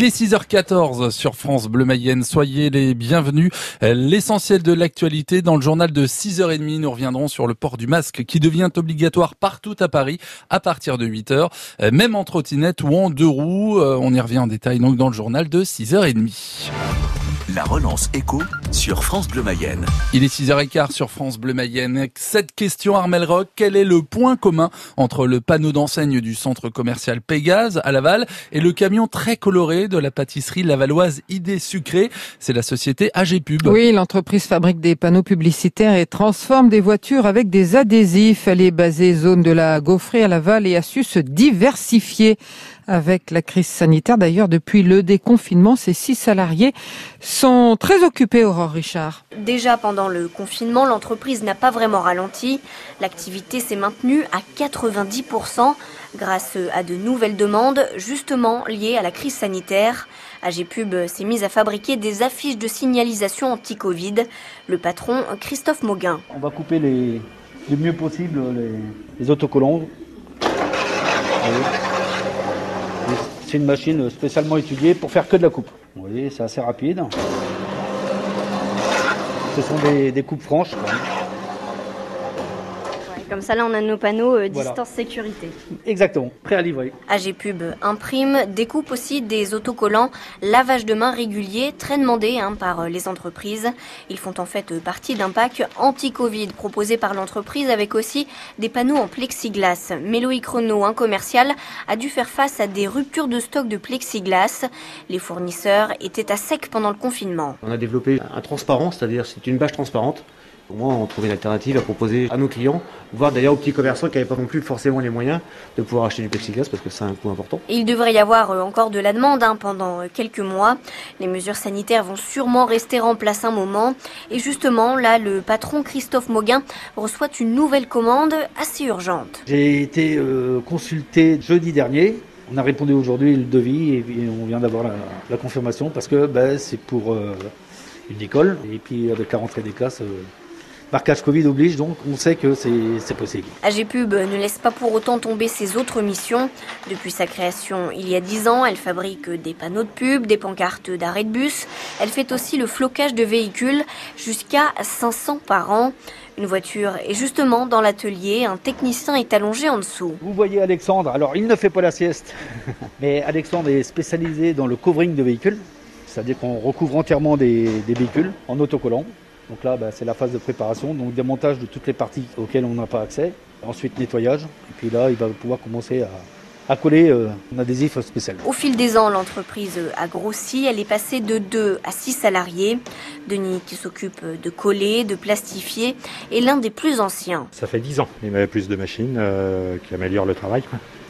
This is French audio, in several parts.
Il est 6h14 sur France Bleu Mayenne. Soyez les bienvenus. L'essentiel de l'actualité dans le journal de 6h30. Nous reviendrons sur le port du masque qui devient obligatoire partout à Paris à partir de 8h, même en trottinette ou en deux roues. Euh, on y revient en détail donc dans le journal de 6h30. La relance écho sur France Bleu Mayenne. Il est 6h15 sur France Bleu Mayenne. Cette question, Armel Rock, quel est le point commun entre le panneau d'enseigne du centre commercial Pégase à Laval et le camion très coloré de la pâtisserie lavalloise Idée Sucrée? C'est la société AG Pub. Oui, l'entreprise fabrique des panneaux publicitaires et transforme des voitures avec des adhésifs. Elle est basée zone de la Gaufrée à Laval et a su se diversifier avec la crise sanitaire. D'ailleurs, depuis le déconfinement, ces six salariés sont très occupés, Aurore Richard. Déjà pendant le confinement, l'entreprise n'a pas vraiment ralenti. L'activité s'est maintenue à 90% grâce à de nouvelles demandes, justement liées à la crise sanitaire. AGPub s'est mise à fabriquer des affiches de signalisation anti-Covid. Le patron, Christophe Mauguin. On va couper les, le mieux possible les, autocollants. C'est une machine spécialement étudiée pour faire que de la coupe. Vous voyez, c'est assez rapide. Ce sont des, coupes franches. Comme ça, là, on a nos panneaux euh, distance sécurité. Exactement, prêt à livrer. AG Pub imprime, découpe aussi des autocollants, lavage de mains régulier, très demandé hein, par euh, les entreprises. Ils font en fait euh, partie d'un pack anti-Covid proposé par l'entreprise avec aussi des panneaux en plexiglas. Méloï Chrono, un commercial, a dû faire face à des ruptures de stock de plexiglas. Les fournisseurs étaient à sec pendant le confinement. On a développé un transparent, c'est-à-dire c'est une bâche transparente au moins, on trouve une alternative à proposer à nos clients, voire d'ailleurs aux petits commerçants qui n'avaient pas non plus forcément les moyens de pouvoir acheter du plexiglas parce que c'est un coût important. il devrait y avoir euh, encore de la demande hein, pendant euh, quelques mois. Les mesures sanitaires vont sûrement rester en place un moment. Et justement, là, le patron Christophe Mauguin reçoit une nouvelle commande assez urgente. J'ai été euh, consulté jeudi dernier on a répondu aujourd'hui le devis et on vient d'avoir la, confirmation parce que ben, c'est pour une école et puis avec la rentrée des classes, Marquage Covid oblige, donc on sait que c'est possible. AGPub ne laisse pas pour autant tomber ses autres missions. Depuis sa création il y a 10 ans, elle fabrique des panneaux de pub, des pancartes d'arrêt de bus. Elle fait aussi le flocage de véhicules, jusqu'à 500 par an. Une voiture est justement dans l'atelier, un technicien est allongé en dessous. Vous voyez Alexandre, alors il ne fait pas la sieste, mais Alexandre est spécialisé dans le covering de véhicules, c'est-à-dire qu'on recouvre entièrement des véhicules en autocollant. Donc là, bah, c'est la phase de préparation, donc démontage de toutes les parties auxquelles on n'a pas accès. Ensuite, nettoyage. Et puis là, il va pouvoir commencer à, coller euh, un adhésif spécial. Au fil des ans, l'entreprise a grossi. Elle est passée de 2 à 6 salariés. Denis, qui s'occupe de coller, de plastifier, est l'un des plus anciens. Ça fait 10 ans. Il y a plus de machines euh, qui améliorent le travail.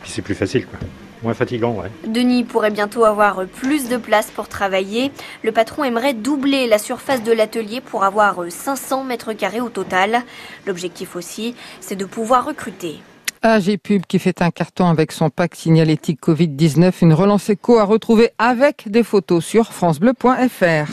Puis c'est plus facile. Quoi. Moins fatigant, ouais. Denis pourrait bientôt avoir plus de place pour travailler. Le patron aimerait doubler la surface de l'atelier pour avoir 500 mètres carrés au total. L'objectif aussi, c'est de pouvoir recruter. AG Pub qui fait un carton avec son pack signalétique Covid-19, une relance éco à retrouver avec des photos sur francebleu.fr.